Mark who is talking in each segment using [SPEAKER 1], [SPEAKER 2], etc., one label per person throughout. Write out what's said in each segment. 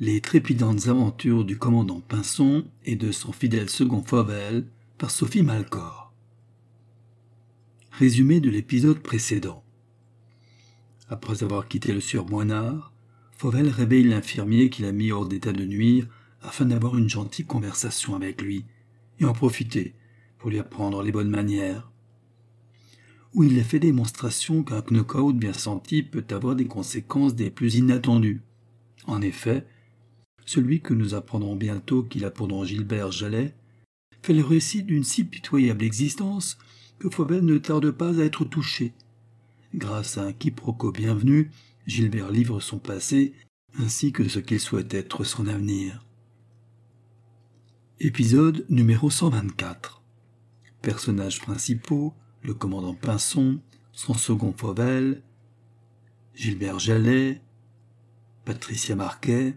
[SPEAKER 1] Les trépidantes aventures du commandant Pinson et de son fidèle second Fauvel par Sophie Malcor. Résumé de l'épisode précédent. Après avoir quitté le sieur Moinard, Fauvel réveille l'infirmier qu'il a mis hors d'état de nuire afin d'avoir une gentille conversation avec lui et en profiter pour lui apprendre les bonnes manières. Où il a fait démonstration qu'un knockout bien senti peut avoir des conséquences des plus inattendues. En effet, celui que nous apprendrons bientôt qu'il a pour nom Gilbert Jallet, fait le récit d'une si pitoyable existence que Fauvel ne tarde pas à être touché. Grâce à un quiproquo bienvenu, Gilbert livre son passé ainsi que ce qu'il souhaite être son avenir. Épisode numéro 124 Personnages principaux le commandant Pinson, son second Fauvel, Gilbert Jallet, Patricia Marquet,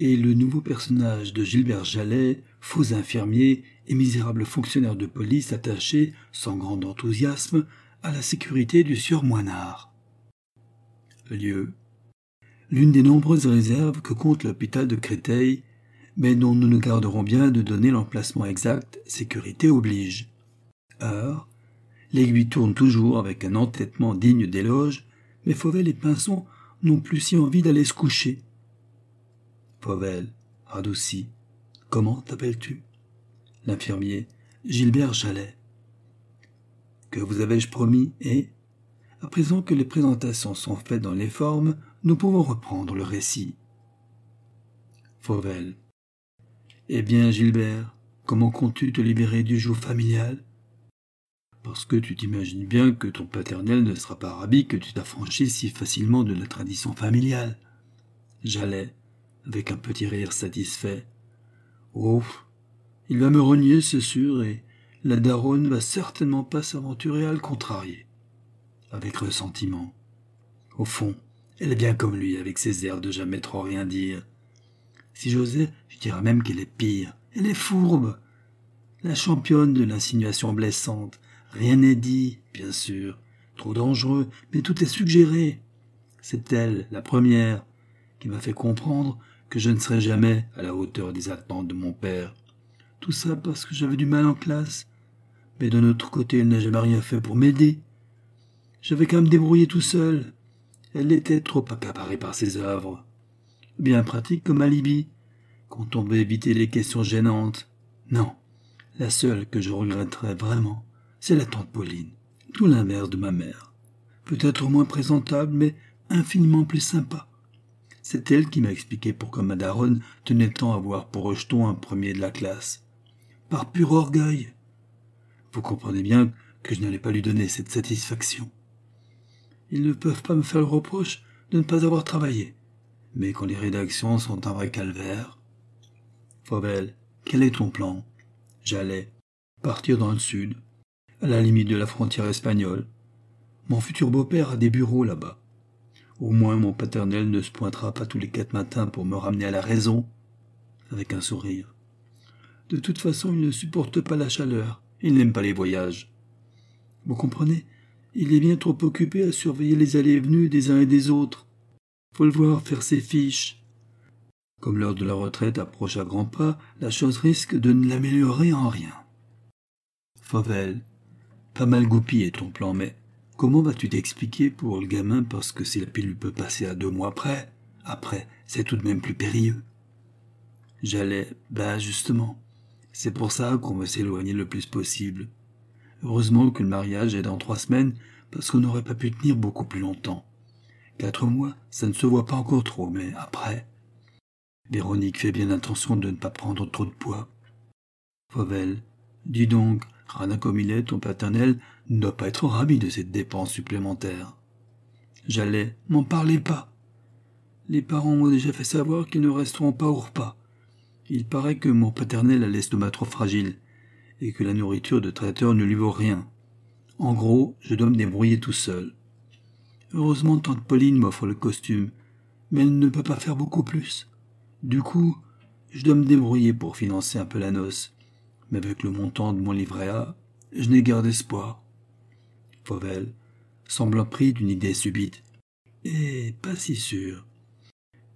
[SPEAKER 1] et le nouveau personnage de Gilbert Jallet, faux infirmier et misérable fonctionnaire de police attaché, sans grand enthousiasme, à la sécurité du sieur Moinard. Lieu. L'une des nombreuses réserves que compte l'hôpital de Créteil, mais dont nous nous garderons bien de donner l'emplacement exact, sécurité oblige. Heure. L'aiguille tourne toujours avec un entêtement digne d'éloge, mais Fauvel et Pinson n'ont plus si envie d'aller se coucher. Fauvel, radouci. Comment t'appelles-tu? L'infirmier. Gilbert Jallet. Que vous avais-je promis et? À présent que les présentations sont faites dans les formes, nous pouvons reprendre le récit. Fauvel. Eh bien, Gilbert, comment comptes-tu te libérer du joug familial? Parce que tu t'imagines bien que ton paternel ne sera pas ravi que tu t'affranchis si facilement de la tradition familiale. Jallet avec un petit rire satisfait. Oh, il va me renier, c'est sûr, et la daronne va certainement pas s'aventurer à le contrarier. Avec ressentiment. Au fond, elle est bien comme lui, avec ses airs de jamais trop rien dire. Si j'osais, je dirais même qu'elle est pire. Elle est fourbe. La championne de l'insinuation blessante. Rien n'est dit, bien sûr. Trop dangereux, mais tout est suggéré. C'est elle, la première, qui m'a fait comprendre que je ne serai jamais à la hauteur des attentes de mon père. Tout ça parce que j'avais du mal en classe. Mais d'un autre côté, elle n'a jamais rien fait pour m'aider. J'avais qu'à me débrouiller tout seul. Elle était trop accaparée par ses œuvres. Bien pratique comme alibi, quand on veut éviter les questions gênantes. Non, la seule que je regretterais vraiment, c'est la tante Pauline, tout l'inverse de ma mère. Peut-être moins présentable, mais infiniment plus sympa. C'est elle qui m'a expliqué pourquoi Madaron tenait tant à voir pour rejeton un premier de la classe. Par pur orgueil. Vous comprenez bien que je n'allais pas lui donner cette satisfaction. Ils ne peuvent pas me faire le reproche de ne pas avoir travaillé. Mais quand les rédactions sont un vrai calvaire. Fauvel, quel est ton plan? J'allais partir dans le sud, à la limite de la frontière espagnole. Mon futur beau-père a des bureaux là-bas. Au moins mon paternel ne se pointera pas tous les quatre matins pour me ramener à la raison, avec un sourire. De toute façon, il ne supporte pas la chaleur, il n'aime pas les voyages. Vous comprenez? Il est bien trop occupé à surveiller les allées et venues des uns et des autres. Faut le voir faire ses fiches. Comme l'heure de la retraite approche à grands pas, la chose risque de ne l'améliorer en rien. Fauvel, pas mal goupillé ton plan, mais Comment vas-tu t'expliquer pour le gamin parce que si la pilule peut passer à deux mois près, après, c'est tout de même plus périlleux. J'allais, bah justement, c'est pour ça qu'on veut s'éloigner le plus possible. Heureusement que le mariage est dans trois semaines, parce qu'on n'aurait pas pu tenir beaucoup plus longtemps. Quatre mois, ça ne se voit pas encore trop, mais après. Véronique fait bien attention de ne pas prendre trop de poids. Fauvel, dis donc, Il est, ton paternel ne doit pas être ravi de cette dépense supplémentaire. J'allais, m'en parlez pas. Les parents m'ont déjà fait savoir qu'ils ne resteront pas au repas. Il paraît que mon paternel a l'estomac trop fragile, et que la nourriture de traiteur ne lui vaut rien. En gros, je dois me débrouiller tout seul. Heureusement, tante Pauline m'offre le costume, mais elle ne peut pas faire beaucoup plus. Du coup, je dois me débrouiller pour financer un peu la noce mais avec le montant de mon livret A, je n'ai garde espoir. Fauvel, semblant pris d'une idée subite. Et pas si sûr.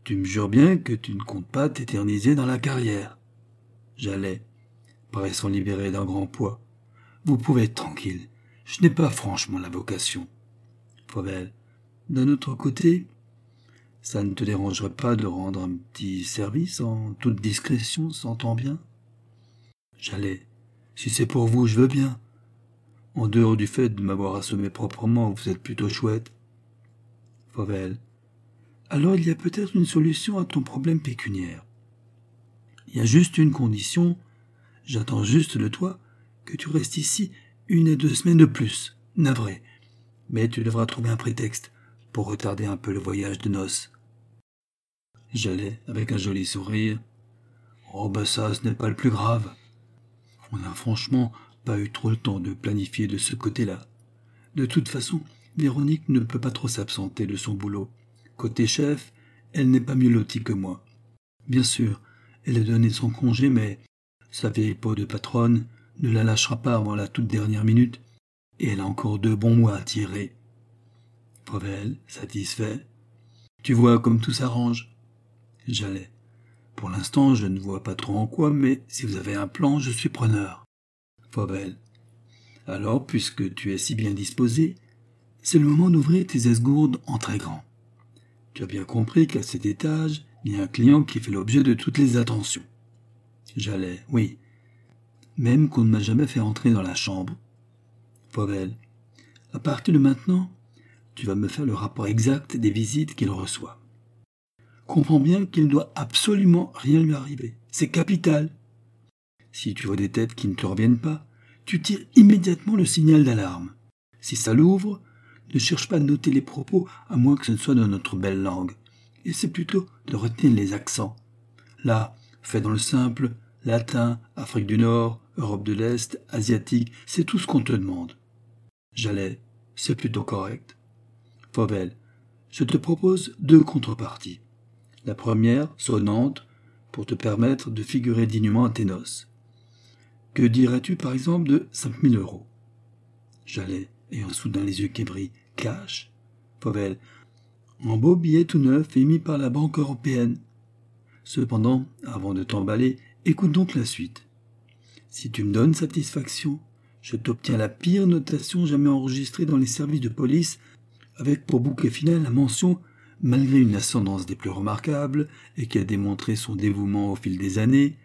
[SPEAKER 1] Tu me jures bien que tu ne comptes pas t'éterniser dans la carrière. J'allais, paraissant libéré d'un grand poids. Vous pouvez être tranquille. Je n'ai pas franchement la vocation. Fauvel. D'un autre côté, ça ne te dérangerait pas de rendre un petit service en toute discrétion, s'entend bien? J'allais. Si c'est pour vous, je veux bien. En dehors du fait de m'avoir assommé proprement, vous êtes plutôt chouette. Fauvel. Alors il y a peut-être une solution à ton problème pécuniaire. Il y a juste une condition, j'attends juste de toi que tu restes ici une à deux semaines de plus, navré. Mais tu devras trouver un prétexte pour retarder un peu le voyage de noces. J'allais, avec un joli sourire. Oh ben ça, ce n'est pas le plus grave. On n'a franchement pas eu trop le temps de planifier de ce côté-là. De toute façon, Véronique ne peut pas trop s'absenter de son boulot. Côté chef, elle n'est pas mieux lotie que moi. Bien sûr, elle a donné son congé, mais sa vieille peau de patronne ne la lâchera pas avant la toute dernière minute, et elle a encore deux bons mois à tirer. Pavel, satisfait. Tu vois comme tout s'arrange. J'allais. Pour l'instant, je ne vois pas trop en quoi, mais si vous avez un plan, je suis preneur. Pavel. Alors, puisque tu es si bien disposé, c'est le moment d'ouvrir tes esgourdes en très grand. Tu as bien compris qu'à cet étage, il y a un client qui fait l'objet de toutes les attentions. J'allais, oui, même qu'on ne m'a jamais fait entrer dans la chambre. Pavel, à partir de maintenant, tu vas me faire le rapport exact des visites qu'il reçoit. Comprends bien qu'il ne doit absolument rien lui arriver. C'est capital. Si tu vois des têtes qui ne te reviennent pas, tu tires immédiatement le signal d'alarme. Si ça l'ouvre, ne cherche pas à noter les propos à moins que ce ne soit dans notre belle langue. Et c'est plutôt de retenir les accents. Là, fait dans le simple, latin, Afrique du Nord, Europe de l'Est, asiatique, c'est tout ce qu'on te demande. J'allais, c'est plutôt correct. Fauvel, je te propose deux contreparties. La première, sonnante, pour te permettre de figurer dignement à tes noces. Que dirais-tu par exemple de cinq mille euros? J'allais, ayant soudain les yeux qui brillent. Cash Fauvel, en beau billet tout neuf émis par la Banque européenne. Cependant, avant de t'emballer, écoute donc la suite. Si tu me donnes satisfaction, je t'obtiens la pire notation jamais enregistrée dans les services de police, avec pour bouquet final la mention malgré une ascendance des plus remarquables et qui a démontré son dévouement au fil des années,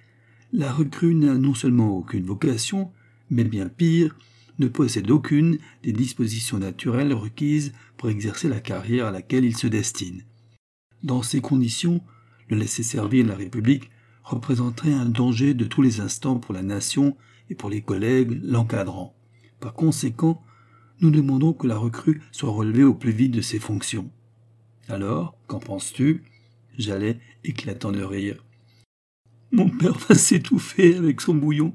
[SPEAKER 1] la recrue n'a non seulement aucune vocation, mais bien pire, ne possède aucune des dispositions naturelles requises pour exercer la carrière à laquelle il se destine. Dans ces conditions, le laisser servir la République représenterait un danger de tous les instants pour la nation et pour les collègues l'encadrant. Par conséquent, nous demandons que la recrue soit relevée au plus vite de ses fonctions. Alors, qu'en penses-tu? J'allais, éclatant de rire. Mon père va s'étouffer avec son bouillon.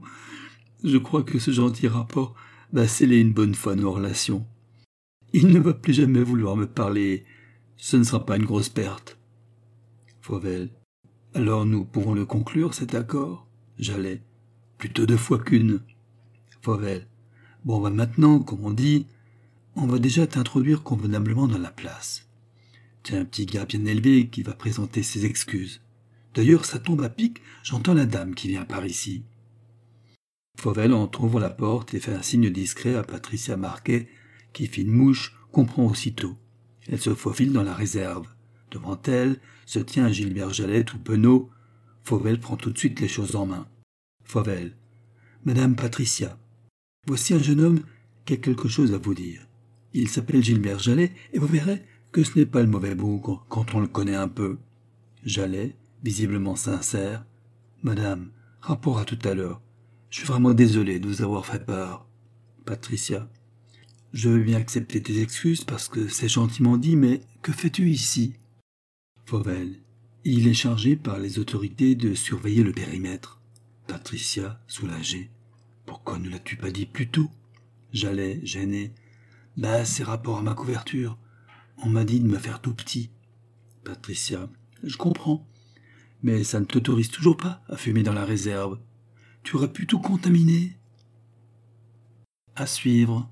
[SPEAKER 1] Je crois que ce gentil rapport va sceller une bonne fois nos relations. Il ne va plus jamais vouloir me parler. Ce ne sera pas une grosse perte. Fauvel. Alors nous pourrons le conclure, cet accord? J'allais. Plutôt deux fois qu'une. Fauvel. Bon, bah maintenant, comme on dit, on va déjà t'introduire convenablement dans la place. Tu un petit gars bien élevé qui va présenter ses excuses. D'ailleurs, ça tombe à pic, j'entends la dame qui vient par ici. Fauvel entr'ouvre la porte et fait un signe discret à Patricia Marquet, qui fit une mouche, comprend aussitôt. Elle se faufile dans la réserve. Devant elle se tient Gilbert Jallet tout penaud. Fauvel prend tout de suite les choses en main. Fauvel. Madame Patricia. Voici un jeune homme qui a quelque chose à vous dire. Il s'appelle Gilbert Jallet, et vous verrez que ce n'est pas le mauvais bougre quand on le connaît un peu. Jallet, visiblement sincère. Madame, rapport à tout à l'heure. Je suis vraiment désolé de vous avoir fait peur. Patricia. Je veux bien accepter tes excuses parce que c'est gentiment dit, mais que fais-tu ici? Fauvel. Il est chargé par les autorités de surveiller le périmètre. Patricia, soulagée. Pourquoi ne l'as-tu pas dit plus tôt? J'allais, gêné. Bah, c'est rapport à ma couverture. On m'a dit de me faire tout petit. Patricia. Je comprends. Mais ça ne t'autorise toujours pas à fumer dans la réserve. Tu aurais pu tout contaminer. À suivre.